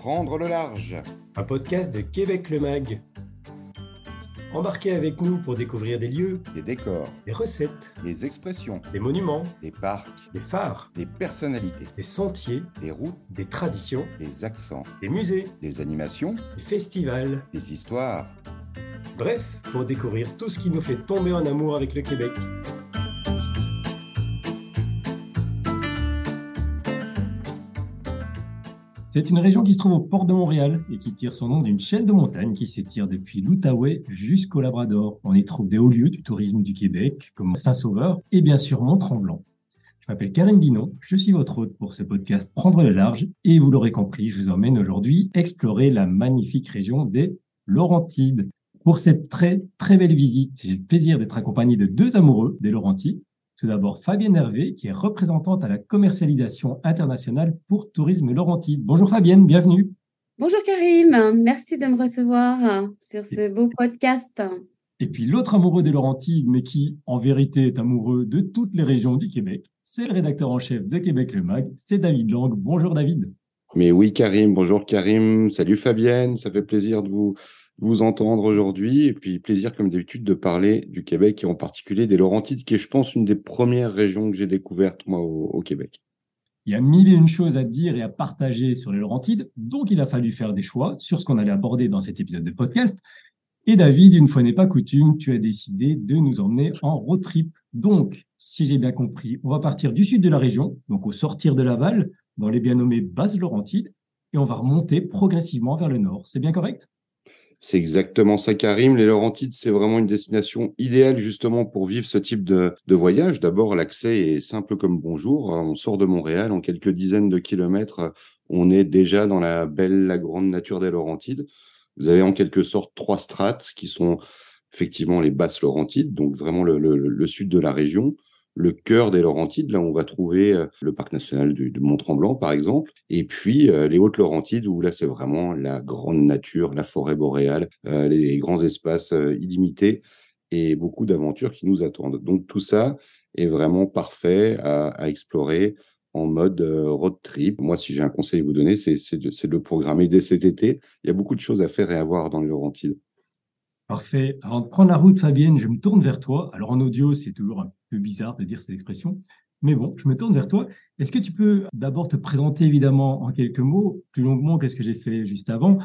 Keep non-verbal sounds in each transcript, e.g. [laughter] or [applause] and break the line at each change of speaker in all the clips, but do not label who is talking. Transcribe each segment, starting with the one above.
Prendre le large.
Un podcast de Québec le Mag. Embarquez avec nous pour découvrir des lieux,
des décors,
des recettes,
des expressions,
des monuments,
des parcs,
des phares,
des personnalités,
des sentiers,
des routes,
des traditions,
des accents,
des musées,
des animations,
des festivals,
des histoires.
Bref, pour découvrir tout ce qui nous fait tomber en amour avec le Québec. C'est une région qui se trouve au port de Montréal et qui tire son nom d'une chaîne de montagnes qui s'étire depuis l'Outaouais jusqu'au Labrador. On y trouve des hauts lieux du tourisme du Québec, comme Saint-Sauveur et bien sûr Mont-Tremblant. Je m'appelle Karim Guinon, je suis votre hôte pour ce podcast Prendre le large et vous l'aurez compris, je vous emmène aujourd'hui explorer la magnifique région des Laurentides. Pour cette très très belle visite, j'ai le plaisir d'être accompagné de deux amoureux des Laurentides. Tout d'abord, Fabienne Hervé, qui est représentante à la commercialisation internationale pour Tourisme Laurentide. Bonjour Fabienne, bienvenue.
Bonjour Karim, merci de me recevoir sur ce beau podcast.
Et puis l'autre amoureux des Laurentides, mais qui en vérité est amoureux de toutes les régions du Québec, c'est le rédacteur en chef de Québec Le Mag, c'est David Lang. Bonjour David.
Mais oui Karim, bonjour Karim, salut Fabienne, ça fait plaisir de vous vous entendre aujourd'hui. Et puis, plaisir, comme d'habitude, de parler du Québec et en particulier des Laurentides, qui est, je pense, une des premières régions que j'ai découvertes, moi, au, Québec.
Il y a mille et une choses à dire et à partager sur les Laurentides, donc il a fallu faire des choix sur ce qu'on allait aborder dans cet épisode de podcast. Et David, une fois n'est pas coutume, tu as décidé de nous emmener en road trip. Donc, si j'ai bien compris, on va partir du sud de la région, donc au sortir de Laval, dans les bien nommés Basses Laurentides, et on va remonter progressivement vers le nord. C'est bien correct?
C'est exactement ça, Karim. Les Laurentides, c'est vraiment une destination idéale justement pour vivre ce type de, voyage. D'abord, l'accès est simple comme bonjour. On sort de Montréal, en quelques dizaines de kilomètres, on est déjà dans la belle, la grande nature des Laurentides. Vous avez en quelque sorte trois strates qui sont effectivement les basses Laurentides, donc vraiment le sud de la région le cœur des Laurentides, là où on va trouver euh, le parc national de, Mont-Tremblant, par exemple, et puis euh, les Hautes-Laurentides, où là, c'est vraiment la grande nature, la forêt boréale, euh, les grands espaces illimités et beaucoup d'aventures qui nous attendent. Donc tout ça est vraiment parfait à, explorer en mode road trip. Moi, si j'ai un conseil à vous donner, c'est de, de, le programmer dès cet été. Il y a beaucoup de choses à faire et à voir dans les Laurentides.
Parfait. Avant de prendre la route, Fabienne, je me tourne vers toi. Alors en audio, c'est toujours un peu bizarre de dire cette expression. Mais bon, je me tourne vers toi. Est-ce que tu peux d'abord te présenter évidemment en quelques mots, plus longuement que ce que j'ai fait juste avant,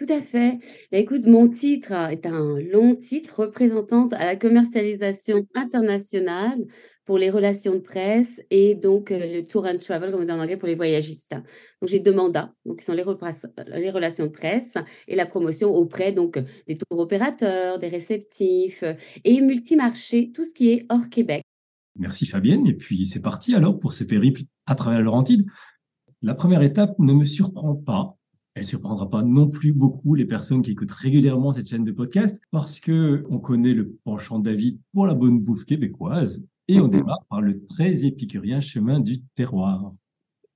tout à fait. Bah, écoute, mon titre est un long titre représentante à la commercialisation internationale pour les relations de presse et donc euh, le tour and travel, comme on dit en anglais, pour les voyagistes. Donc, j'ai deux mandats, donc, qui sont les, les, relations de presse et la promotion auprès donc, des tours opérateurs, des réceptifs euh, et multimarchés, tout ce qui est hors Québec.
Merci Fabienne. Et puis, c'est parti alors pour ce périple à travers la Laurentide. La première étape ne me surprend pas elle surprendra pas non plus beaucoup les personnes qui écoutent régulièrement cette chaîne de podcast parce que on connaît le penchant de David pour la bonne bouffe québécoise et on démarre par le très épicurien chemin du terroir.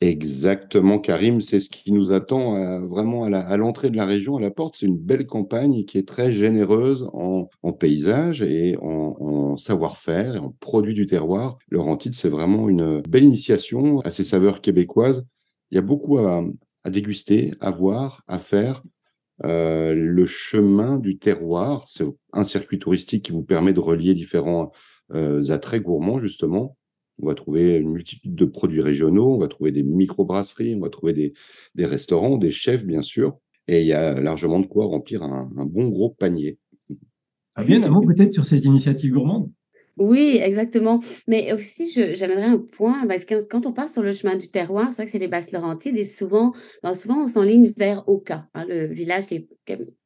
Exactement, Karim, c'est ce qui nous attend euh, vraiment à l'entrée de la région, à la porte. C'est une belle campagne qui est très généreuse en, paysage et en, savoir-faire et en produits du terroir. Le Rentide, c'est vraiment une belle initiation à ces saveurs québécoises. Il y a beaucoup à, à déguster, à voir, à faire. Euh, le chemin du terroir, c'est un circuit touristique qui vous permet de relier différents euh, attraits gourmands, justement. On va trouver une multitude de produits régionaux, on va trouver des micro-brasseries, on va trouver des, des, restaurants, des chefs, bien sûr. Et il y a largement de quoi remplir un, un bon gros panier.
bien, un mot [laughs] peut-être sur ces initiatives gourmandes?
Oui, exactement. Mais aussi, j'amènerais un point, parce que quand on part sur le chemin du terroir, c'est vrai que c'est les Basses-Laurentides, et souvent, ben, souvent on s'enligne vers Oka, hein, le village qui est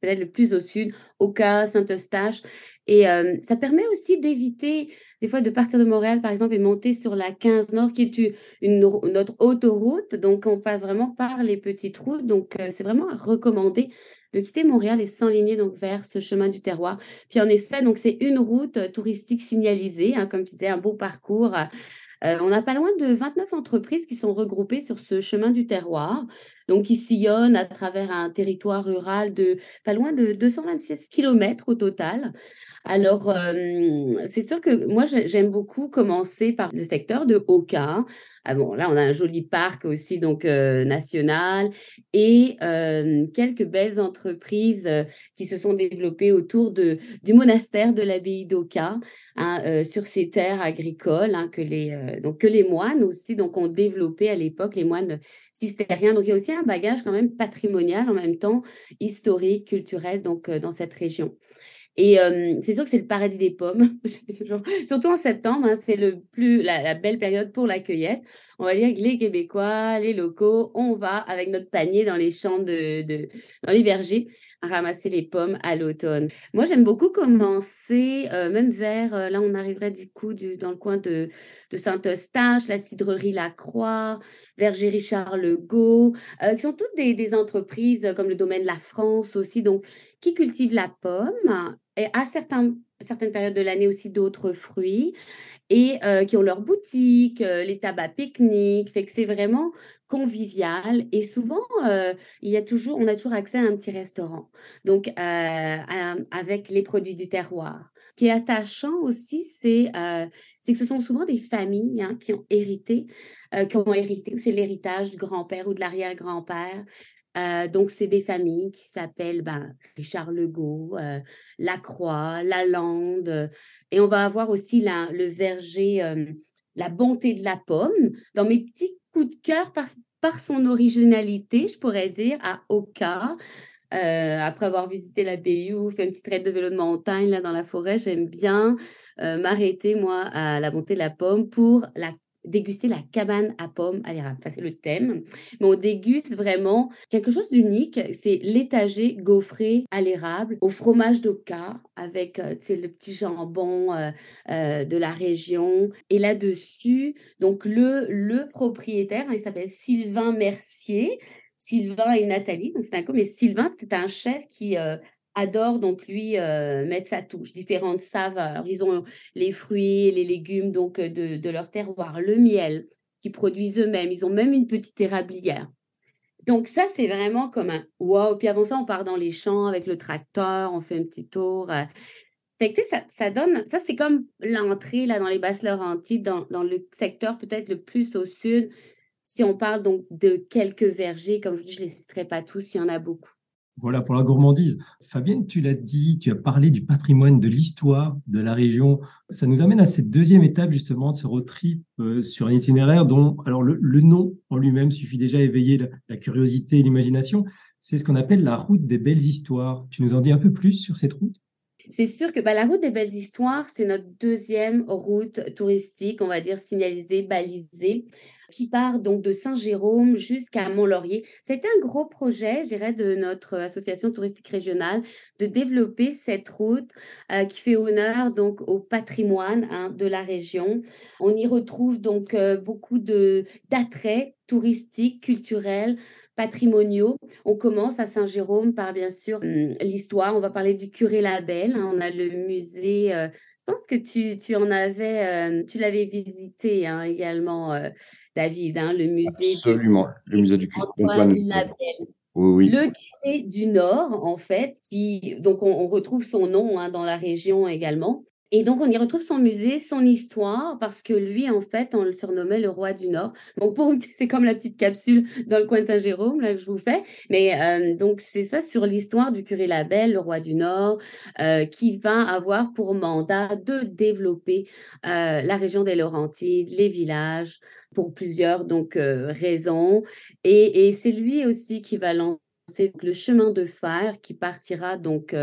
peut-être le plus au sud, Oka, Saint-Eustache. Et euh, ça permet aussi d'éviter, des fois, de partir de Montréal, par exemple, et monter sur la 15 Nord, qui est une, notre autoroute. Donc, on passe vraiment par les petites routes. Donc, euh, c'est vraiment à recommander de quitter Montréal et s'enligner donc vers ce chemin du terroir. Puis en effet, donc c'est une route euh, touristique signalisée, hein, comme tu disais, un beau parcours. Euh, on n'a pas loin de 29 entreprises qui sont regroupées sur ce chemin du terroir. donc qui sillonne à travers un territoire rural de pas loin de 226 km au total. Alors, c'est sûr que moi, j'aime beaucoup commencer par le secteur de Oka. Ah bon, là, on a un joli parc aussi, donc national, et quelques belles entreprises qui se sont développées autour de, du monastère de l'abbaye d'Oka, hein, sur ces terres agricoles hein, que, les, donc, que les moines aussi donc, ont développé à l'époque, les moines cistériens. Donc, il y a aussi un bagage quand même patrimonial en même temps, historique, culturel, donc dans cette région. Et c'est sûr que c'est le paradis des pommes, [laughs] surtout en septembre, hein, c'est le plus la, belle période pour la cueillette. On va dire que les Québécois, les locaux, on va avec notre panier dans les champs de, dans les vergers ramasser les pommes à l'automne. Moi, j'aime beaucoup commencer, même vers, là, on arriverait du coup dans le coin de, de Saint-Eustache, la cidrerie La Croix, Verger Richard Legault, qui sont toutes des entreprises comme le domaine La France aussi, donc qui cultivent la pomme et à certaines périodes de l'année aussi d'autres fruits et euh, qui ont leur boutique, euh, les tabacs pique-nique, fait que c'est vraiment convivial et souvent euh, il y a toujours, on a toujours accès à un petit restaurant, donc avec les produits du terroir. Ce qui est attachant aussi, c'est c'est que ce sont souvent des familles hein, qui ont hérité, qui ont hérité, c'est l'héritage du grand-père ou de l'arrière-grand-père euh, donc, c'est des familles qui s'appellent ben, Richard Legault, euh, Lacroix, Lalande. Et on va avoir aussi le verger euh, La bonté de la pomme. Dans mes petits coups de cœur, par, par son originalité, je pourrais dire, à Oka. après avoir visité la Bayou, fait une petite raide de vélo de montagne là dans la forêt, j'aime bien m'arrêter moi à la bonté de la pomme pour la déguster la cabane à pommes à l'érable. Enfin, c'est le thème. Mais on déguste vraiment quelque chose d'unique. C'est l'étagé gaufré à l'érable au fromage d'Oka avec euh, le petit jambon euh, euh, de la région. Et là-dessus, donc le, le propriétaire, il s'appelle Sylvain Mercier. Sylvain et Nathalie, donc c'est un coup, mais Sylvain, c'était un chef qui adore donc lui euh, mettre sa touche, différentes saveurs. Ils ont les fruits, les légumes donc euh, de, leur terroir, le miel qu'ils produisent eux-mêmes. Ils ont même une petite érablière. Donc ça, c'est vraiment comme un wow. Puis avant ça, on part dans les champs avec le tracteur, on fait un petit tour. Euh. Fait ça, ça donne, ça c'est comme l'entrée là dans les basses Laurentides, dans, dans le secteur peut-être le plus au sud. Si on parle donc de quelques vergers, comme je dis, je ne les citerai pas tous, il y en a beaucoup.
Voilà pour la gourmandise. Fabienne, tu l'as dit, tu as parlé du patrimoine, de l'histoire de la région. Ça nous amène à cette deuxième étape justement de ce road trip euh, sur un itinéraire dont, alors le, nom en lui-même suffit déjà à éveiller la, curiosité et l'imagination. C'est ce qu'on appelle la route des belles histoires. Tu nous en dis un peu plus sur cette route?
C'est sûr que bah, la route des belles histoires, c'est notre deuxième route touristique, on va dire signalisée, balisée qui part donc de Saint-Jérôme jusqu'à Mont-Laurier. C'était un gros projet, je dirais, de notre association touristique régionale de développer cette route euh, qui fait honneur donc au patrimoine hein, de la région. On y retrouve donc euh, beaucoup d'attraits touristiques, culturels, patrimoniaux. On commence à Saint-Jérôme par bien sûr hum, l'histoire. On va parler du curé Labelle. Hein. On a le musée euh, je pense que tu, tu en avais, tu l'avais visité hein, également, David, hein, le musée.
Absolument, le musée du
Antoine Oui, Le curé du Nord, en fait, qui, donc on, retrouve son nom hein, dans la région également. Et donc, on y retrouve son musée, son histoire, parce que lui, en fait, on le surnommait le roi du Nord. Donc, pour c'est comme la petite capsule dans le coin de Saint-Jérôme, là, que je vous fais. Mais euh, donc, c'est ça sur l'histoire du curé Labelle, le roi du Nord, euh, qui va avoir pour mandat de développer euh, la région des Laurentides, les villages, pour plusieurs donc raisons. Et, et c'est lui aussi qui va lancer le chemin de fer qui partira donc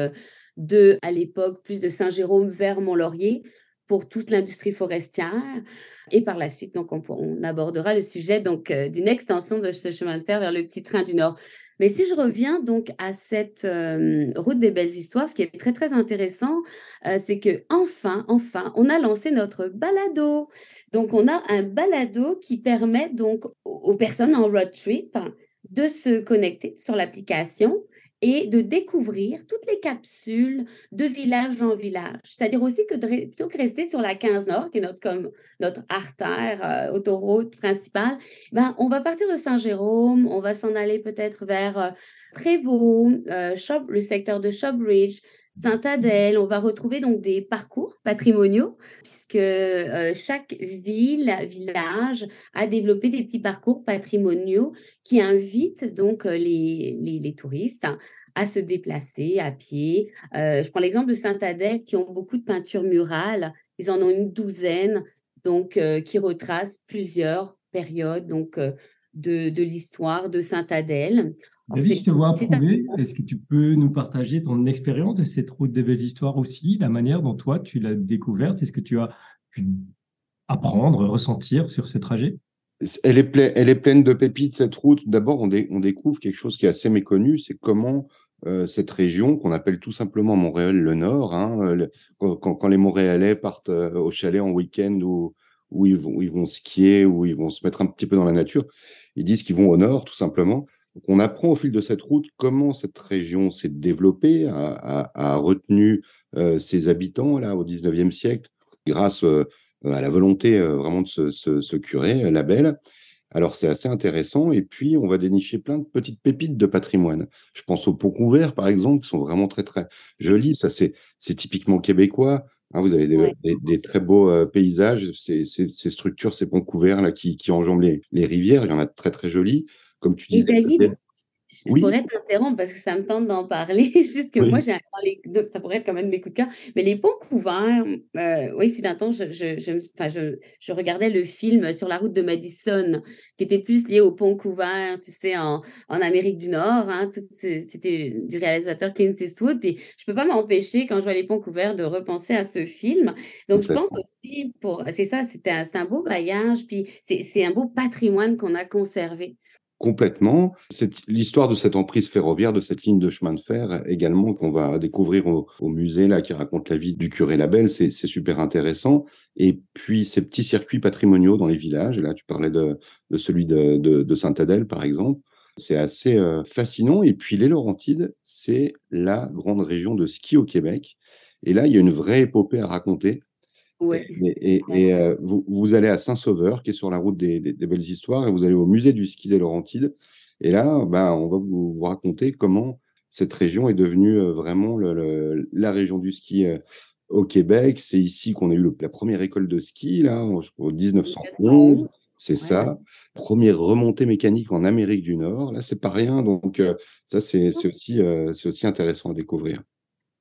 de, à l'époque, plus de Saint-Jérôme vers Mont-Laurier pour toute l'industrie forestière. Et par la suite, donc, on, abordera le sujet donc d'une extension de ce chemin de fer vers le petit train du Nord. Mais si je reviens donc à cette route des belles histoires, ce qui est très très intéressant, c'est que enfin, enfin, on a lancé notre balado. Donc, on a un balado qui permet donc aux personnes en road trip de se connecter sur l'application et de découvrir toutes les capsules de village en village. C'est-à-dire aussi que plutôt que rester sur la 15 Nord, qui est notre, comme, notre artère, euh, autoroute principale, ben, on va partir de Saint-Jérôme, on va s'en aller peut-être vers euh, Prévost, euh, le secteur de Shopbridge, Saint-Adèle. On va retrouver donc des parcours patrimoniaux, puisque chaque ville, village a développé des petits parcours patrimoniaux qui invitent donc les, les, les touristes à se déplacer à pied. Euh, je prends l'exemple de Saint-Adèle qui ont beaucoup de peintures murales. Ils en ont une douzaine, donc euh, qui retracent plusieurs périodes donc euh, de, de l'histoire de Saint-Adèle.
David, je te vois approuver. Est-ce que tu peux nous partager ton expérience de cette route des belles histoires aussi, la manière dont toi tu l'as découverte? Est-ce que tu as pu apprendre, ressentir sur ce trajet?
Elle est, elle est, pleine de pépites, cette route. D'abord, on, on, découvre quelque chose qui est assez méconnu, c'est comment euh, cette région qu'on appelle tout simplement Montréal le Nord. Hein, quand, les Montréalais partent euh, au chalet en week-end ou où ils vont, ils vont skier, ou ils vont se mettre un petit peu dans la nature, ils disent qu'ils vont au nord, tout simplement. On apprend au fil de cette route comment cette région s'est développée, a, retenu ses habitants là au 19e siècle, grâce à la volonté vraiment de se curer, la belle. Alors c'est assez intéressant et puis on va dénicher plein de petites pépites de patrimoine. Je pense aux ponts couverts par exemple qui sont vraiment très très jolis. Ça c'est typiquement québécois. Hein, vous avez des, très beaux euh, paysages, ces, ces, structures, ces ponts couverts là qui, qui enjambent les, les, rivières. Il y en a de très très jolis. Comme tu dis.
Je pourrais t'interrompre parce que ça me tente d'en parler. [laughs] Juste que moi, j'ai ça pourrait être quand même mes coups de cœur. Mais les ponts couverts, euh, oui, finalement, je, je, je, regardais le film sur la route de Madison, qui était plus lié aux ponts couverts, tu sais, en, en Amérique du Nord. Hein, C'était du réalisateur Clint Eastwood. Puis je ne peux pas m'empêcher, quand je vois les ponts couverts, de repenser à ce film. Donc, je pense aussi, pour c'est ça, c'est un, un beau bagage. Puis c'est un beau patrimoine qu'on a conservé
complètement. L'histoire de cette emprise ferroviaire, de cette ligne de chemin de fer également qu'on va découvrir au, musée là qui raconte la vie du curé Labelle, c'est super intéressant. Et puis ces petits circuits patrimoniaux dans les villages. Là, tu parlais de, celui de, de, de Sainte-Adèle par exemple. C'est assez euh, fascinant. Et puis les Laurentides, c'est la grande région de ski au Québec. Et là, il y a une vraie épopée à raconter et, euh, vous, allez à Saint-Sauveur, qui est sur la route des, belles histoires, et vous allez au musée du ski des Laurentides. Et là, ben, on va vous, raconter comment cette région est devenue euh, vraiment la région du ski euh, au Québec. C'est ici qu'on a eu la première école de ski, là, en 1911. C'est ça. Première remontée mécanique en Amérique du Nord. Là, c'est pas rien. Donc, ça, c'est aussi, c'est aussi intéressant à découvrir.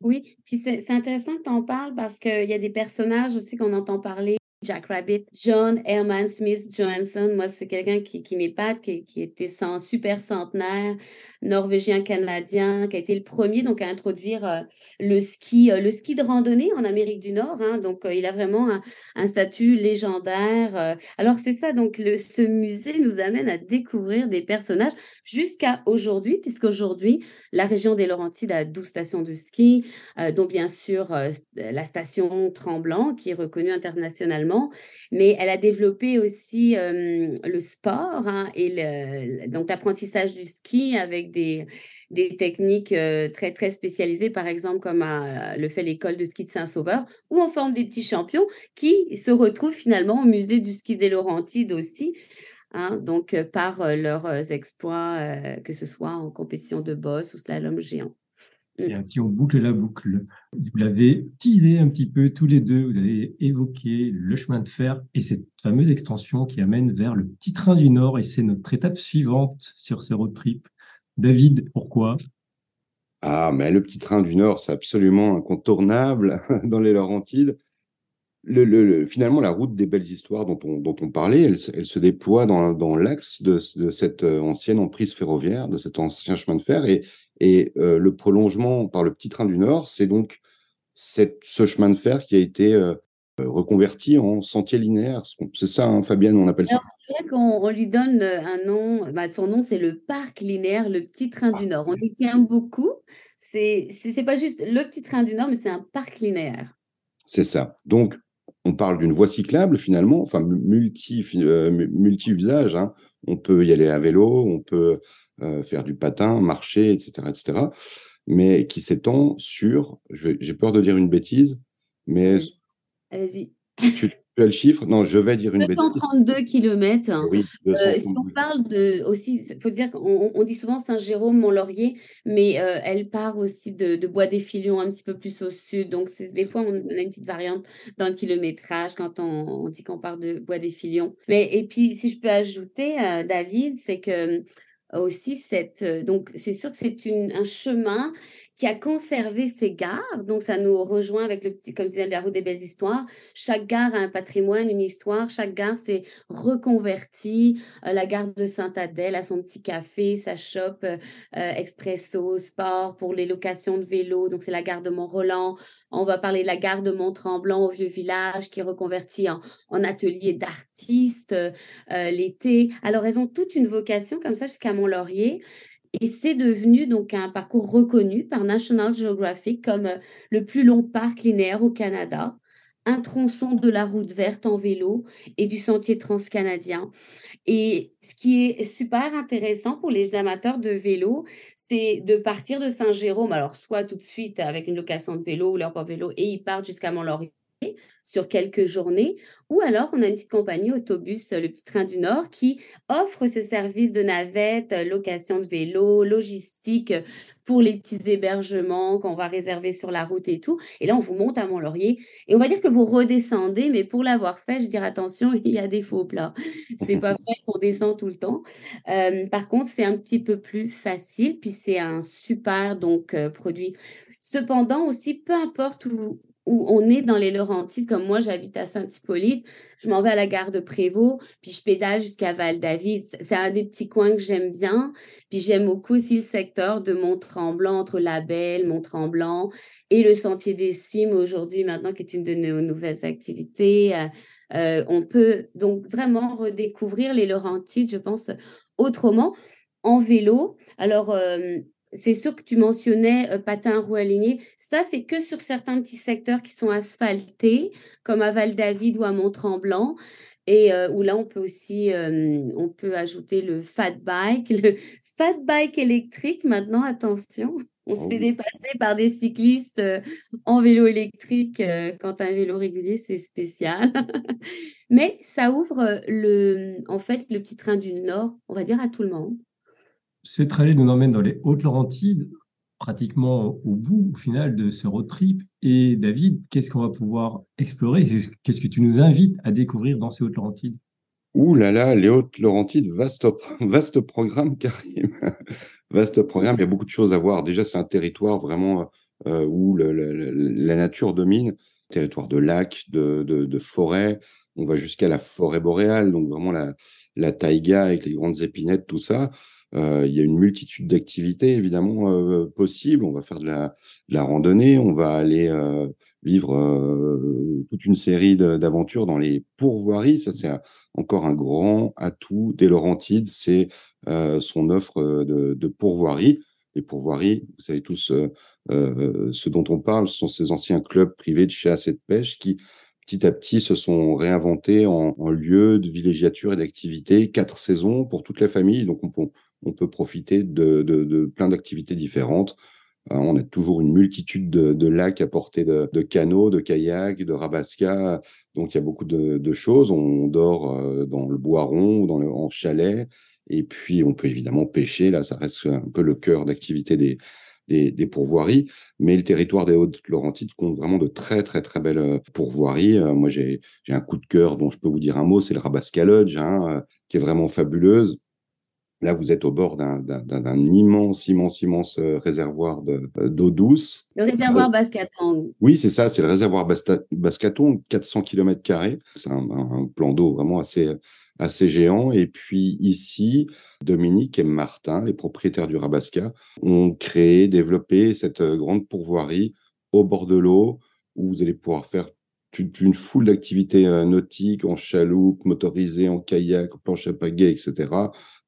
Oui, puis c'est intéressant que tu en parles parce qu'il y a des personnages aussi qu'on entend parler. Jack Rabbit, John Herman Smith Johansson, moi c'est quelqu'un qui, qui m'épate, qui, qui, était sans super centenaire, norvégien-canadien, qui a été le premier donc à introduire euh, le ski, euh, le ski de randonnée en Amérique du Nord. Hein. donc, euh, il a vraiment un, statut légendaire. alors, c'est ça. Donc, le, ce musée nous amène à découvrir des personnages jusqu'à aujourd'hui, puisqu'aujourd'hui, la région des Laurentides a 12 stations de ski, dont bien sûr la station Tremblant, qui est reconnue internationalement, mais elle a développé aussi le sport hein, et donc l'apprentissage du ski avec des, des techniques euh, très, très spécialisées, par exemple, comme euh, le fait l'école de ski de Saint-Sauveur, où on forme des petits champions qui se retrouvent finalement au musée du ski des Laurentides aussi. Hein, donc, euh, par leurs exploits, que ce soit en compétition de boss ou slalom géant.
Et mm. si on boucle la boucle, vous l'avez teasé un petit peu tous les deux, vous avez évoqué le chemin de fer et cette fameuse extension qui amène vers le petit train du Nord et c'est notre étape suivante sur ce road trip. David, pourquoi?
Ah, mais le petit train du Nord, c'est absolument incontournable [laughs] dans les Laurentides. Le, finalement, la route des belles histoires dont on, dont on parlait, elle, se déploie dans, l'axe de, cette euh, ancienne emprise ferroviaire, de cet ancien chemin de fer. Et, et euh, le prolongement par le petit train du Nord, c'est donc cette, ce chemin de fer qui a été euh, reconverti en sentier linéaire. C'est ça, hein, Fabienne, on appelle ça?
C'est vrai qu'on lui donne un nom, bah, son nom c'est le parc linéaire, le petit train du Nord. On y tient beaucoup. C'est n'est pas juste le petit train du Nord, mais c'est un parc linéaire.
C'est ça. Donc, on parle d'une voie cyclable finalement, enfin multi, euh, multi usage. Hein. On peut y aller à vélo, on peut faire du patin, marcher, etc., etc., mais qui s'étend sur, j'ai peur de dire une bêtise, mais
Allez-y.
Tu, le chiffre Non, je vais dire une
232 km. Oui, euh, si on parle de aussi, il faut dire qu'on on dit souvent Saint-Jérôme, Mont-Laurier, mais euh, elle part aussi de, Bois des Filions un petit peu plus au sud. Donc, des fois, on a une petite variante dans le kilométrage quand on, dit qu'on part de Bois des Filions. Mais, et puis, si je peux ajouter, euh, David, c'est que aussi cette. donc, c'est sûr que c'est un chemin qui a conservé ses gares. Donc, ça nous rejoint avec le petit, comme disait la route des belles histoires. Chaque gare a un patrimoine, une histoire. Chaque gare s'est reconvertie. Euh, la gare de Sainte-Adèle a son petit café, sa shop euh, euh, expresso, sport pour les locations de vélos. Donc, c'est la gare de Mont-Roland. On va parler de la gare de Mont-Tremblant au vieux village qui est reconvertie en, en atelier d'artistes l'été. Alors, elles ont toute une vocation comme ça jusqu'à Mont-Laurier. Et c'est devenu donc un parcours reconnu par National Geographic comme euh, le plus long parc linéaire au Canada, un tronçon de la route verte en vélo et du sentier transcanadien. Et ce qui est super intéressant pour les amateurs de vélo, c'est de partir de Saint-Jérôme, alors soit tout de suite avec une location de vélo ou leur vélo, et ils partent jusqu'à Mont-Laurier sur quelques journées, ou alors on a une petite compagnie autobus, le petit train du Nord, qui offre ce service de navette, location de vélo, logistique pour les petits hébergements qu'on va réserver sur la route et tout. Et là, on vous monte à Mont-Laurier et on va dire que vous redescendez, mais pour l'avoir fait, je dire attention, [laughs] il y a des faux plats. C'est pas vrai qu'on descend tout le temps. Euh, par contre, c'est un petit peu plus facile, puis c'est un super donc euh, produit. Cependant aussi, peu importe où, où on est dans les Laurentides, comme moi j'habite à Saint-Hippolyte, je m'en vais à la gare de Prévost, puis je pédale jusqu'à Val-David. C'est un des petits coins que j'aime bien. Puis j'aime beaucoup aussi le secteur de Mont-Tremblant, entre La Belle, Mont-Tremblant et le Sentier des Cimes aujourd'hui, maintenant, qui est une de nos nouvelles activités. Euh, euh, on peut donc vraiment redécouvrir les Laurentides, je pense, autrement en vélo. Alors, euh, c'est sûr que tu mentionnais euh, patin roue aligné. Ça, c'est que sur certains petits secteurs qui sont asphaltés, comme à Val-David ou à Mont-Tremblant. Et euh, où là, on peut aussi euh, on peut ajouter le fat bike, le [laughs] fat bike électrique. Maintenant, attention, on se fait oh dépasser par des cyclistes en vélo électrique. quand un vélo régulier, c'est spécial. [laughs] Mais ça ouvre le, en fait le petit train du Nord, on va dire à tout le monde.
Ce trajet nous emmène dans les Hautes-Laurentides, pratiquement au bout, au final, de ce road trip. Et David, qu'est-ce qu'on va pouvoir explorer? Qu'est-ce que tu nous invites à découvrir dans ces Hautes-Laurentides?
Ouh là là, les Hautes-Laurentides, vaste, [laughs] vaste programme, [laughs] Karim. vaste programme, il y a beaucoup de choses à voir. Déjà, c'est un territoire vraiment euh, où la nature domine, territoire de lacs, de, de, forêts. On va jusqu'à la forêt boréale, donc vraiment la, la taïga avec les grandes épinettes, tout ça. Euh, il y a une multitude d'activités évidemment euh, possibles. On va faire de la, randonnée, on va aller euh, vivre toute une série d'aventures dans les pourvoiries. Ça, c'est encore un grand atout des Laurentides, c'est son offre de, de pourvoiries. Les pourvoiries, vous savez tous ce dont on parle, ce sont ces anciens clubs privés de chasse et de pêche qui petit à petit se sont réinventés en, en lieu de villégiature et d'activité, quatre saisons pour toute la famille. Donc on, on peut profiter de, plein d'activités différentes. Euh, on a toujours une multitude de, lacs à portée de, canaux, de kayaks, de rabasca. Donc il y a beaucoup de, choses. On dort euh, dans le boiron ou dans le, en chalet. Et puis on peut évidemment pêcher. Là, ça reste un peu le cœur d'activité des, des, pourvoiries. Mais le territoire des Hautes-Laurentides compte vraiment de très, très, très belles euh, pourvoiries. moi, j'ai un coup de cœur dont je peux vous dire un mot, c'est le Rabasca Lodge, hein, qui est vraiment fabuleuse. Là, vous êtes au bord d'un immense, immense, immense euh, réservoir euh, d'eau douce.
Le réservoir Bascatong.
Oui, c'est ça, c'est le réservoir Bascatong, 400 km. C'est un, plan d'eau vraiment assez, assez géant. Et puis ici, Dominique et Martin, les propriétaires du Rabasca, ont créé, développé cette euh, grande pourvoirie au bord de l'eau où vous allez pouvoir faire toute une foule d'activités nautiques en chaloupe, motorisée, en kayak, en planche à pagaie, etc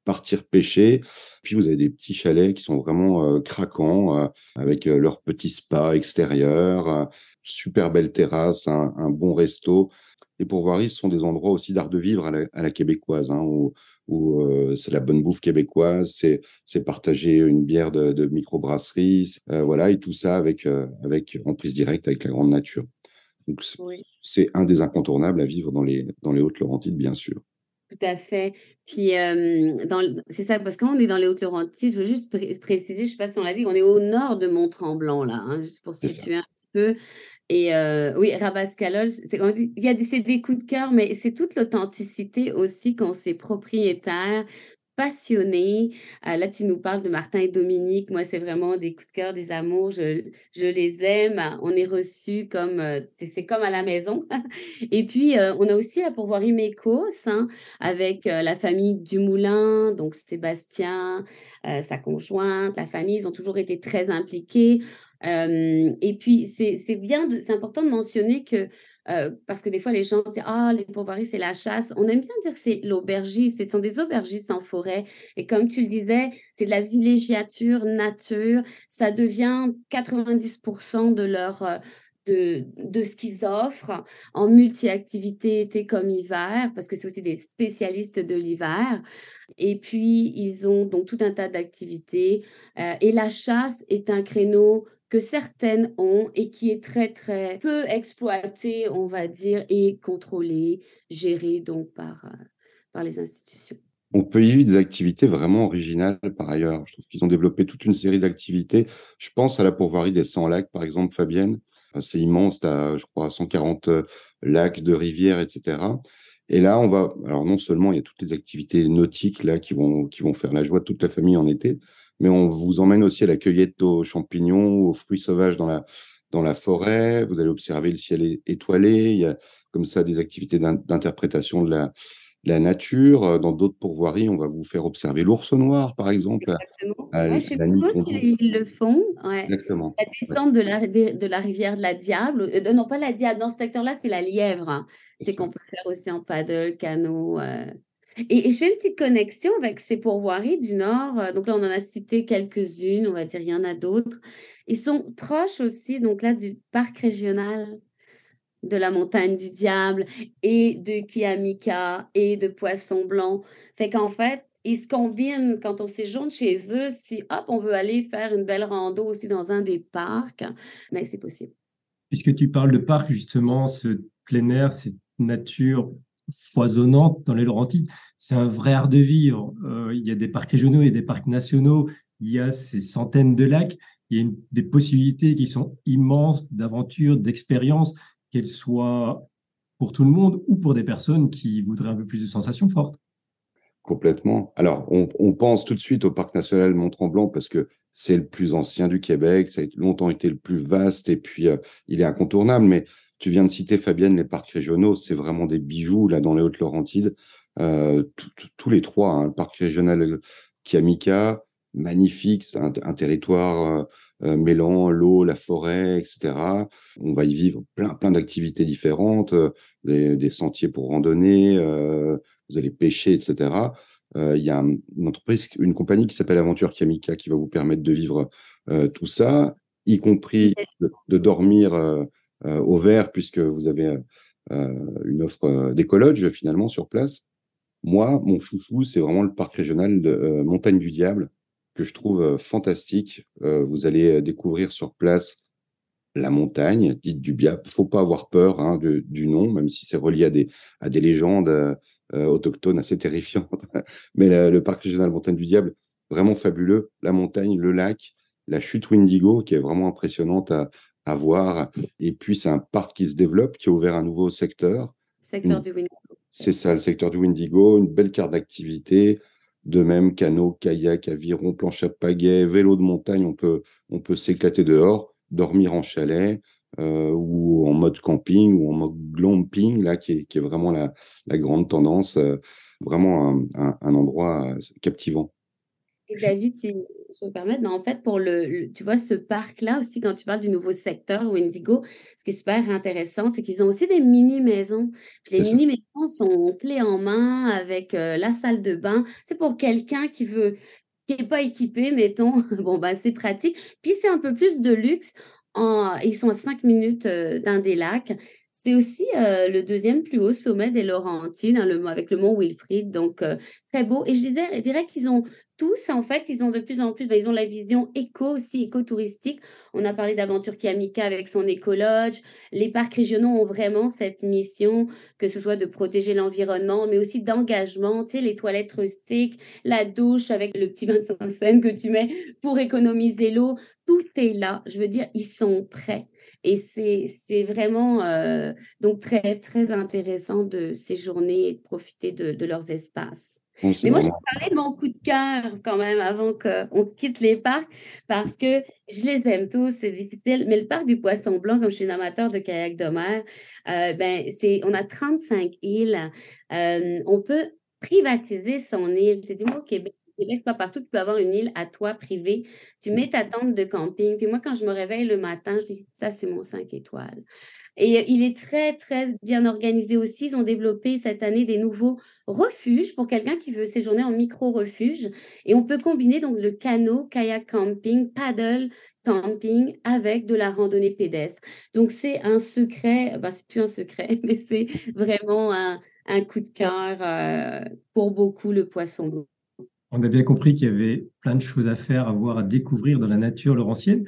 partir pêcher. Puis vous avez des petits chalets qui sont vraiment euh, craquants, euh, avec euh, leur petit spa extérieur, super belle terrasse, un, bon resto. les pourvoiries sont des endroits aussi d'art de vivre à la, québécoise, hein, où, où c'est la bonne bouffe québécoise, c'est partager une bière de, de microbrasserie, voilà, et tout ça avec, avec en prise directe avec la grande nature. Donc, c'est un des incontournables à vivre dans les, dans les Hautes-Laurentides, bien sûr.
Tout à fait. Puis, c'est ça, parce qu'on est dans les Hautes-Laurentides, je veux juste préciser, je ne sais pas si on l'a dit, on est au nord de Mont-Tremblant, là, hein, juste pour situer un petit peu. Et oui, Rabascaloge, il y a des, des coups de cœur, mais c'est toute l'authenticité aussi qu'ont ces propriétaires passionnés. là, tu nous parles de Martin et Dominique. Moi, c'est vraiment des coups de cœur, des amours. Je, je les aime. On est reçus comme, c'est comme à la maison. [laughs] et puis, on a aussi la pourvoirie Mécos hein, avec la famille Dumoulin, donc Sébastien, sa conjointe, la famille. Ils ont toujours été très impliqués. et puis, c'est bien, c'est important de mentionner que euh, parce que des fois, les gens disent Ah, les pourvoiries, c'est la chasse. On aime bien dire que c'est l'aubergiste. Ce sont des aubergistes en forêt. Et comme tu le disais, c'est de la villégiature, nature. Ça devient 90% de leur. Euh, de, de, ce qu'ils offrent en multi-activité été comme hiver, parce que c'est aussi des spécialistes de l'hiver. Et puis, ils ont donc tout un tas d'activités. Euh, et la chasse est un créneau que certaines ont et qui est très, très peu exploité, on va dire, et contrôlé, géré donc par, euh, par les institutions.
On peut y vivre des activités vraiment originales par ailleurs. Je trouve qu'ils ont développé toute une série d'activités. Je pense à la pourvoirie des 100 lacs, par exemple, Fabienne. Euh, c'est immense, tu as, je crois, 140 euh, lacs de rivières, etc. Et là, on va. Alors, non seulement il y a toutes les activités nautiques là qui vont, qui vont faire la joie de toute la famille en été, mais on vous emmène aussi à la cueillette aux champignons, aux fruits sauvages dans la, dans la forêt. Vous allez observer le ciel étoilé. Il y a comme ça des activités d'interprétation de la, la nature. Dans d'autres pourvoiries, on va vous faire observer l'ours noir, par exemple.
Exactement. je ne sais pas s'ils le font.
Exactement.
La descente de, la, de, la rivière de la Diable. Euh, non, pas la Diable. Dans ce secteur-là, c'est la Lièvre. C'est qu'on peut faire aussi en paddle, canot. Euh, et, je fais une petite connexion avec ces pourvoiries du Nord. Euh, donc là, on en a cité quelques-unes, on va dire, il y en a d'autres. Ils sont proches aussi, donc là, du parc régional de la montagne du diable et de Kiamika et de Poisson Blanc. Fait qu'en fait, ils se combinent quand on séjourne chez eux. Si, hop, on veut aller faire une belle rando aussi dans un des parcs, mais c'est possible.
Puisque tu parles de parc, justement, ce plein air, cette nature foisonnante dans les Laurentides. C'est un vrai art de vivre. Euh, il y a des parcs régionaux et des parcs nationaux. Il y a ces centaines de lacs. Il y a des possibilités qui sont immenses d'aventures, d'expériences, qu'elles soient pour tout le monde ou pour des personnes qui voudraient un peu plus de sensations fortes.
Complètement. Alors, on, pense tout de suite au parc national Mont-Tremblant parce que c'est le plus ancien du Québec, ça a longtemps été le plus vaste et puis euh, il est incontournable. Mais tu viens de citer, Fabienne, les parcs régionaux, c'est vraiment des bijoux là dans les Hautes-Laurentides. Euh, tous les trois, hein, le parc régional euh, Kiamika, magnifique, c'est un, territoire euh, euh, mêlant l'eau, la forêt, etc. On va y vivre plein, plein d'activités différentes, des, sentiers pour randonner, vous allez pêcher, etc. Il y a une entreprise, une compagnie qui s'appelle Aventure Kiamika qui va vous permettre de vivre tout ça, y compris de dormir euh, au vert, puisque vous avez euh, euh, une offre d'écologe finalement sur place. Moi, mon chouchou, c'est vraiment le parc régional de Montagne du Diable, que je trouve fantastique. vous allez découvrir sur place la montagne, dite du Biable. Faut pas avoir peur hein, du nom, même si c'est relié à des, à des légendes autochtones assez terrifiantes. [laughs] Mais le parc régional Montagne du Diable, vraiment fabuleux. La montagne, le lac, la chute Windigo, qui est vraiment impressionnante à voir. Et puis, c'est un parc qui se développe, qui a ouvert un nouveau secteur.
Secteur du Windigo.
C'est ça, le secteur du Windigo, une belle carte d'activité. De même, canot, kayak, aviron, planche à pagaie, vélo de montagne, on peut, on peut s'éclater dehors, dormir en chalet euh, ou en mode camping ou en mode glamping, là, qui est, qui est vraiment la, la grande tendance. Euh, vraiment un, un endroit euh, captivant.
Et David, je me permettre, mais en fait, pour le, tu vois, ce parc-là aussi, quand tu parles du nouveau secteur Windigo, ce qui est super intéressant, c'est qu'ils ont aussi des mini-maisons. les mini-maisons sont clés en main avec euh, la salle de bain. C'est pour quelqu'un qui veut, qui n'est pas équipé, mettons. [laughs] bon, ben, c'est pratique. Puis c'est un peu plus de luxe. En, ils sont à cinq minutes euh, d'un des lacs C'est aussi euh, le deuxième plus haut sommet des Laurentides, le, avec le mont Wilfrid. Donc, euh, très beau. Et je, disais, je dirais qu'ils ont tous, en fait, ils ont de plus en plus, ben, ils ont la vision éco aussi, écotouristique. On a parlé d'Aventure Kiamika avec son écologe. Les parcs régionaux ont vraiment cette mission, que ce soit de protéger l'environnement, mais aussi d'engagement. Tu sais, les toilettes rustiques, la douche avec le petit 25 cents que tu mets pour économiser l'eau. Tout est là. Je veux dire, ils sont prêts. Et c'est vraiment euh, donc très, très intéressant de séjourner et de profiter de, leurs espaces. Mais moi, je vais parler de mon coup de cœur quand même avant qu'on quitte les parcs parce que je les aime tous, c'est difficile. Mais le parc du Poisson Blanc, comme je suis une amateur de kayak de mer, euh, ben, on a 35 îles. Euh, on peut privatiser son île. Tu dis, moi, au Québec, Québec, c'est pas partout. Tu peux avoir une île à toi privée. Tu mets ta tente de camping. Puis moi, quand je me réveille le matin, je dis ça, c'est mon 5 étoiles. Et il est très, très bien organisé aussi. Ils ont développé cette année des nouveaux refuges pour quelqu'un qui veut séjourner en micro-refuge. Et on peut combiner donc le canot, kayak camping, paddle camping avec de la randonnée pédestre. Donc, c'est un secret, bah, c'est plus un secret, [laughs] mais c'est vraiment un, coup de cœur euh, pour beaucoup le poisson.
On a bien compris qu'il y avait plein de choses à faire, à voir, à découvrir dans la nature laurentienne.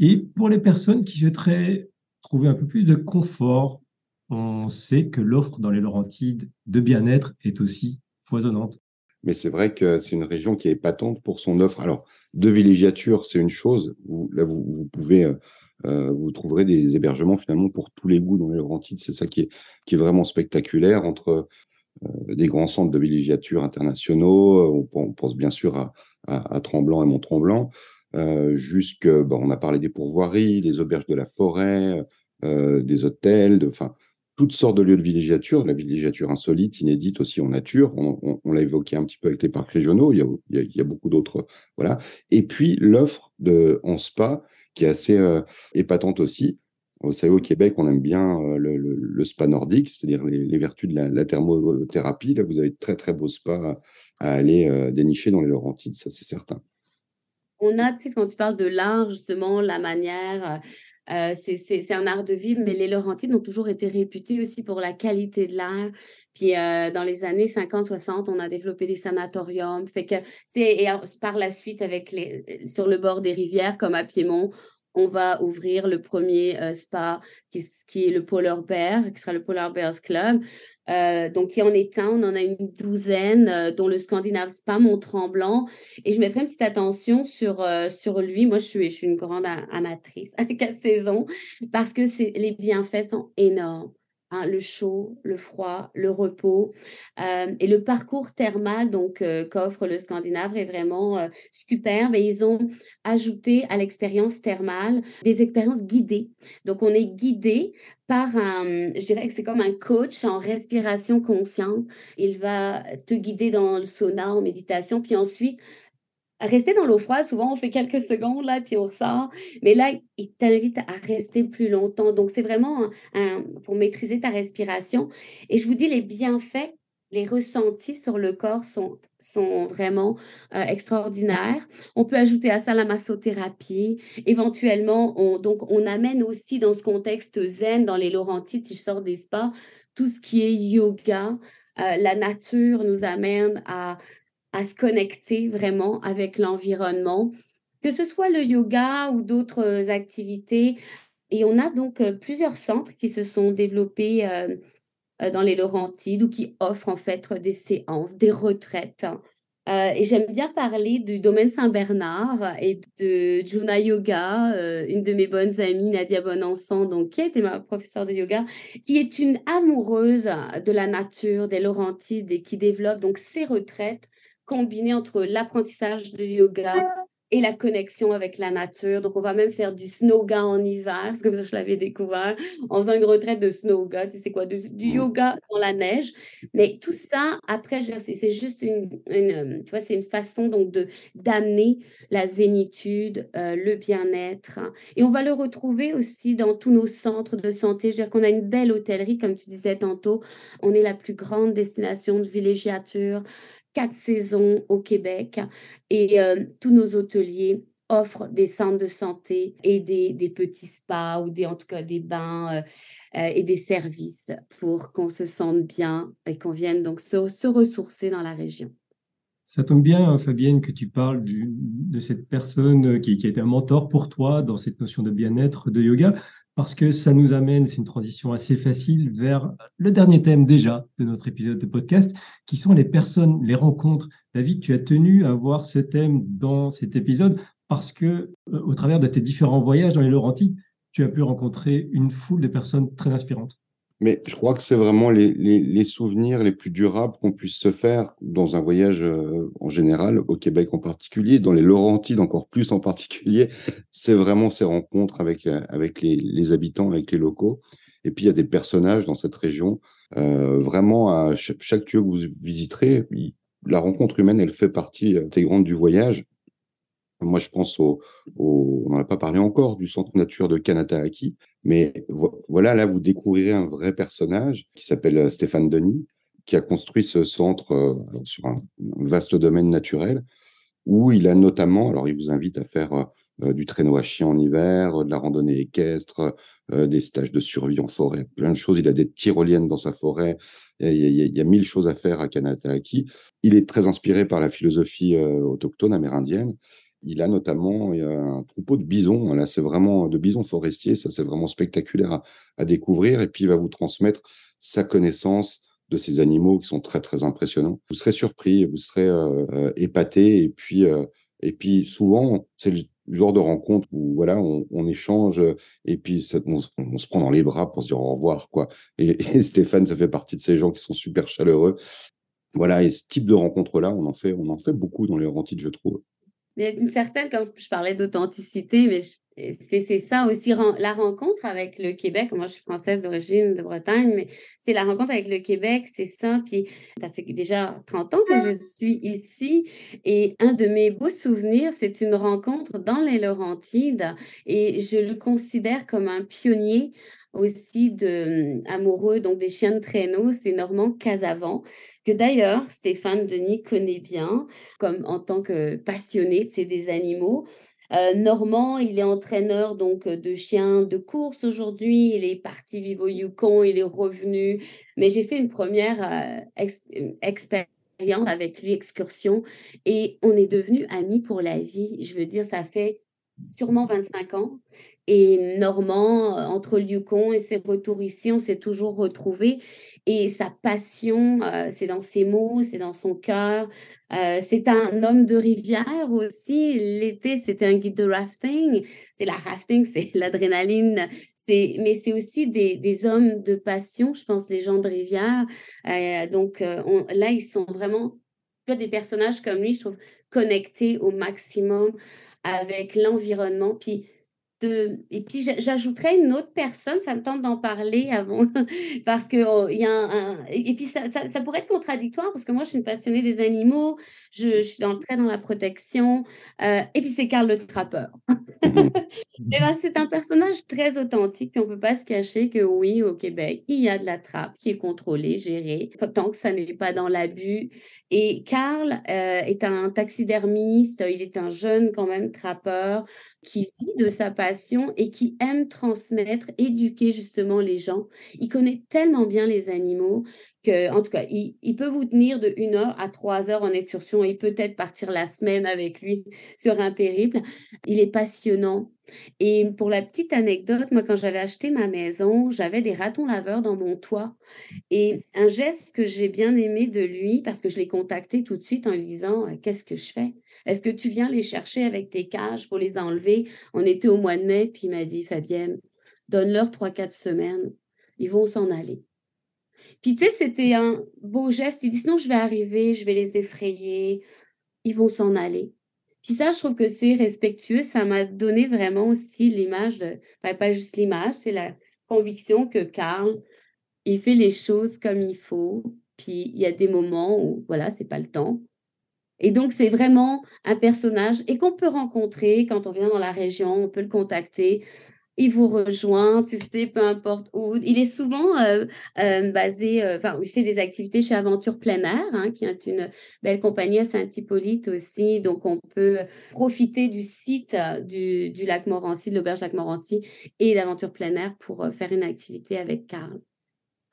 Et pour les personnes qui souhaiteraient trouver un peu plus de confort, on sait que l'offre dans les Laurentides de bien-être est aussi foisonnante.
Mais c'est vrai que c'est une région qui est épatante pour son offre. Alors, de villégiature, c'est une chose. là, vous, pouvez, euh, euh, vous trouverez des hébergements finalement pour tous les goûts dans les Laurentides. C'est ça qui est, qui est vraiment spectaculaire entre des grands centres de villégiature internationaux. Euh, on, pense bien sûr à, Tremblant et Mont-Tremblant. Euh, on a parlé des pourvoiries, des auberges de la forêt, euh, des hôtels, enfin, toutes sortes de lieux de villégiature, la villégiature insolite, inédite aussi en nature. On, l'a évoqué un petit peu avec les parcs régionaux. Il y a, beaucoup d'autres, voilà. Et puis l'offre de en spa qui est assez euh, épatante aussi. Vous savez, au Québec, on aime bien euh, le, spa nordique, c'est-à-dire les, vertus de la, thermothérapie. Là, vous avez de très, très beaux spas à, aller euh, dénicher dans les Laurentides, ça, c'est certain.
On a, tu sais, quand tu parles de l'art, justement, la manière, euh, c'est un art de vivre, mais les Laurentides ont toujours été réputés aussi pour la qualité de l'air. Puis dans les années 50-60, on a développé des sanatoriums. Fait que, et par la suite, avec les, sur le bord des rivières, comme à Piémont, on va ouvrir le premier euh, spa qui, est le Polar Bear, qui sera le Polar Bears Club. Euh, donc, qui en est un, on en a une douzaine, euh, dont le Scandinave Spa Mont-Tremblant. Et je mettrai une petite attention sur, sur lui. Moi, je suis, je suis une grande amatrice [laughs] à quatre saisons parce que les bienfaits sont énormes. Hein, le chaud, le froid, le repos. Euh, et le parcours thermal donc euh, qu'offre le Scandinave est vraiment euh, superbe. Et ils ont ajouté à l'expérience thermale des expériences guidées. Donc, on est guidé par un, je dirais que c'est comme un coach en respiration consciente. Il va te guider dans le sauna, en méditation, puis ensuite rester dans l'eau froide, souvent on fait quelques secondes là, puis on sort. Mais là, il t'invite à rester plus longtemps. Donc, c'est vraiment pour maîtriser ta respiration. Et je vous dis, les bienfaits, les ressentis sur le corps sont, sont vraiment euh, extraordinaires. On peut ajouter à ça la massothérapie. Éventuellement, on, donc, on amène aussi dans ce contexte zen, dans les Laurentides, si je sors des spas, tout ce qui est yoga. Euh, la nature nous amène à à se connecter vraiment avec l'environnement, que ce soit le yoga ou d'autres activités. Et on a donc euh, plusieurs centres qui se sont développés euh, euh, dans les Laurentides ou qui offrent en fait des séances, des retraites. et j'aime bien parler du domaine Saint-Bernard et de Juna Yoga, une de mes bonnes amies, Nadia Bonenfant, donc, qui été ma professeure de yoga, qui est une amoureuse de la nature, des Laurentides et qui développe donc ses retraites combiné entre l'apprentissage de yoga et la connexion avec la nature. Donc, on va même faire du snowga en hiver, c'est comme ça que je l'avais découvert, en faisant une retraite de snowga, tu sais quoi, du, mm. yoga dans la neige. Mais tout ça, après, c'est juste une, une, tu vois, c'est une façon donc de d'amener la zénitude, euh, le bien-être. Et on va le retrouver aussi dans tous nos centres de santé. Je veux dire qu'on a une belle hôtellerie, comme tu disais tantôt. On est la plus grande destination de villégiature quatre saisons au Québec et euh, tous nos hôteliers offre des centres de santé et des, petits spas ou des, en tout cas des bains et des services pour qu'on se sente bien et qu'on vienne donc se, ressourcer dans la région.
Ça tombe bien, hein, Fabienne, que tu parles de cette personne qui, qui, a été un mentor pour toi dans cette notion de bien-être, de yoga, parce que ça nous amène, c'est une transition assez facile, vers le dernier thème déjà de notre épisode de podcast, qui sont les personnes, les rencontres. David, tu as tenu à voir ce thème dans cet épisode parce que, euh, au travers de tes différents voyages dans les Laurentides, tu as pu rencontrer une foule de personnes très inspirantes.
Mais je crois que c'est vraiment les, souvenirs les plus durables qu'on puisse se faire dans un voyage euh, en général, au Québec en particulier, dans les Laurentides encore plus en particulier. C'est vraiment ces rencontres avec, euh, les, habitants, avec les locaux. Et puis il y a des personnages dans cette région. Euh, vraiment, à chaque, chaque, lieu que vous visiterez, la rencontre humaine, elle fait partie intégrante du voyage. Moi, je pense au, on n'en a pas parlé encore, du centre nature de Kanataaki. Mais voilà, là, vous découvrirez un vrai personnage qui s'appelle euh, Stéphane Denis, qui a construit ce centre euh, sur un, vaste domaine naturel, où il a notamment, alors il vous invite à faire euh, du traîneau à chien en hiver, de la randonnée équestre, des stages de survie en forêt, plein de choses. Il a des tyroliennes dans sa forêt. Il y, a, il y a mille choses à faire à Kanataaki. Il est très inspiré par la philosophie autochtone amérindienne il a notamment un troupeau de bisons. Là, c'est vraiment de bisons forestiers. Ça, c'est vraiment spectaculaire à, découvrir. Et puis, il va vous transmettre sa connaissance de ces animaux qui sont très, très impressionnants. Vous serez surpris, vous serez euh, euh, épaté. Et puis, euh, et puis, souvent, c'est le genre de rencontre où voilà, on, échange et puis on, se prend dans les bras pour se dire au revoir. quoi. Et, [laughs] Stéphane, ça fait partie de ces gens qui sont super chaleureux. Voilà, et ce type de rencontre-là, on en fait, on en fait beaucoup dans les Laurentides, je trouve.
Il y a une certaine, comme je parlais d'authenticité, mais c'est ça aussi, la rencontre avec le Québec. Moi, je suis française d'origine de Bretagne, mais c'est la rencontre avec le Québec, c'est ça. Puis, ça fait déjà 30 ans que je suis ici. Et un de mes beaux souvenirs, c'est une rencontre dans les Laurentides. Et je le considère comme un pionnier aussi de hum, amoureux donc des chiens de traîneau, c'est Normand Casavant que d'ailleurs Stéphane Denis connaît bien, comme en tant que passionné de des animaux. Euh, Normand, il est entraîneur donc de chiens de course aujourd'hui. Il est parti vivre au Yukon, il est revenu. Mais j'ai fait une première euh, expérience avec lui, excursion, et on est devenus amis pour la vie. Je veux dire, ça fait sûrement 25 ans. Et Normand, entre le Yukon et ses retours ici, on s'est toujours retrouvés. Et sa passion, euh, c'est dans ses mots, c'est dans son cœur. Euh, c'est un homme de rivière aussi. L'été, c'était un guide de rafting. C'est la rafting, c'est [laughs] l'adrénaline. C'est, mais c'est aussi des, hommes de passion, je pense, les gens de rivière. Euh, donc là, ils sont vraiment des personnages comme lui, je trouve, connectés au maximum avec l'environnement. Puis et puis j'ajouterais une autre personne, ça me tente d'en parler avant, [laughs] parce que oh, il y a un, et puis ça, ça, pourrait être contradictoire parce que moi je suis une passionnée des animaux, je, suis dans, très dans la protection, euh, et puis c'est Karl le trappeur. [laughs] et ben, c'est un personnage très authentique, puis on peut pas se cacher que oui, au Québec, il y a de la trappe qui est contrôlée, gérée, tant que ça n'est pas dans l'abus. Et Karl euh, est un taxidermiste, il est un jeune quand même trappeur qui vit de sa passion et qui aime transmettre, éduquer justement les gens. Il connaît tellement bien les animaux en tout cas, il, peut vous tenir de une heure à trois heures en excursion et peut-être partir la semaine avec lui sur un périple. Il est passionnant. Et pour la petite anecdote, moi, quand j'avais acheté ma maison, j'avais des ratons laveurs dans mon toit. Et un geste que j'ai bien aimé de lui, parce que je l'ai contacté tout de suite en lui disant Qu'est-ce que je fais? Est-ce que tu viens les chercher avec tes cages pour les enlever On était au mois de mai, puis il m'a dit Fabienne, donne-leur trois, quatre semaines, ils vont s'en aller. Puis, tu sais, c'était un beau geste. Il dit Sinon, je vais arriver, je vais les effrayer, ils vont s'en aller. Puis ça, je trouve que c'est respectueux. Ça m'a donné vraiment aussi l'image de, enfin, pas juste l'image, c'est la conviction que Karl, il fait les choses comme il faut. Puis il y a des moments où, voilà, c'est pas le temps. Et donc, c'est vraiment un personnage et qu'on peut rencontrer quand on vient dans la région, on peut le contacter. Il vous rejoint, tu sais, peu importe où. Il est souvent euh, euh, basé, enfin, il fait des activités chez Aventure Plein Air, hein, qui est une belle compagnie à Saint-Hippolyte aussi. Donc, on peut profiter du site du, lac Morancy, de l'auberge lac Morancy et d'Aventure Plein Air pour faire une activité avec Carl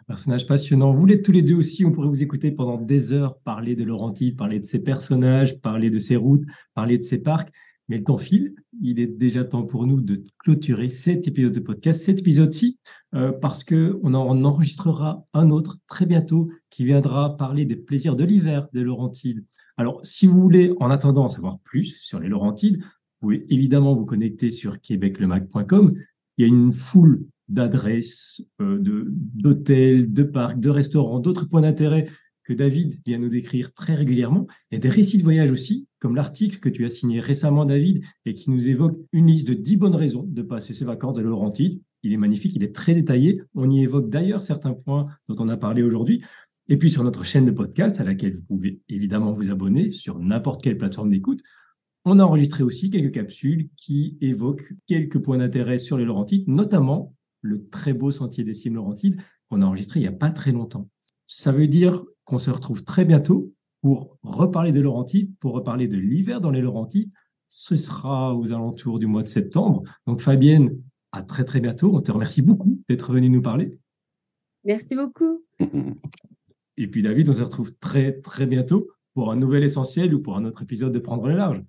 personnage passionnant. Vous l'êtes tous les deux aussi. On pourrait vous écouter pendant des heures parler de Laurentide, parler de ses personnages, parler de ses routes, parler de ses parcs. Mais le temps file. Il est déjà temps pour nous de clôturer cet épisode de podcast, cet épisode-ci, euh, parce que on en enregistrera un autre très bientôt qui viendra parler des plaisirs de l'hiver des Laurentides. Alors, si vous voulez, en attendant, en savoir plus sur les Laurentides, vous pouvez évidemment vous connecter sur québeclemac.com. Il y a une foule d'adresses, euh, d'hôtels, de, parcs, de restaurants, d'autres points d'intérêt que David vient nous décrire très régulièrement. Il y a des récits de voyage aussi, comme l'article que tu as signé récemment, David, et qui nous évoque une liste de dix bonnes raisons de passer ses vacances de Laurentide. Il est magnifique, il est très détaillé. On y évoque d'ailleurs certains points dont on a parlé aujourd'hui. Et puis sur notre chaîne de podcast, à laquelle vous pouvez évidemment vous abonner sur n'importe quelle plateforme d'écoute, on a enregistré aussi quelques capsules qui évoquent quelques points d'intérêt sur les Laurentides, notamment le très beau Sentier des Cimes Laurentides qu'on a enregistré il n'y a pas très longtemps. Ça veut dire qu'on se retrouve très bientôt pour reparler de Laurentides, pour reparler de l'hiver dans les Laurentides. Ce sera aux alentours du mois de septembre. Donc Fabienne, à très très bientôt. On te remercie beaucoup d'être venu nous parler.
Merci beaucoup. [laughs]
Et puis David, on se retrouve très très bientôt pour un nouvel essentiel ou pour un autre épisode de Prendre le large.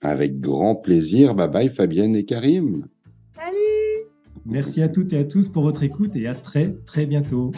Avec grand plaisir. Bye bye Fabienne et Karim.
Salut
Merci à toutes et à tous pour votre écoute et à très très bientôt.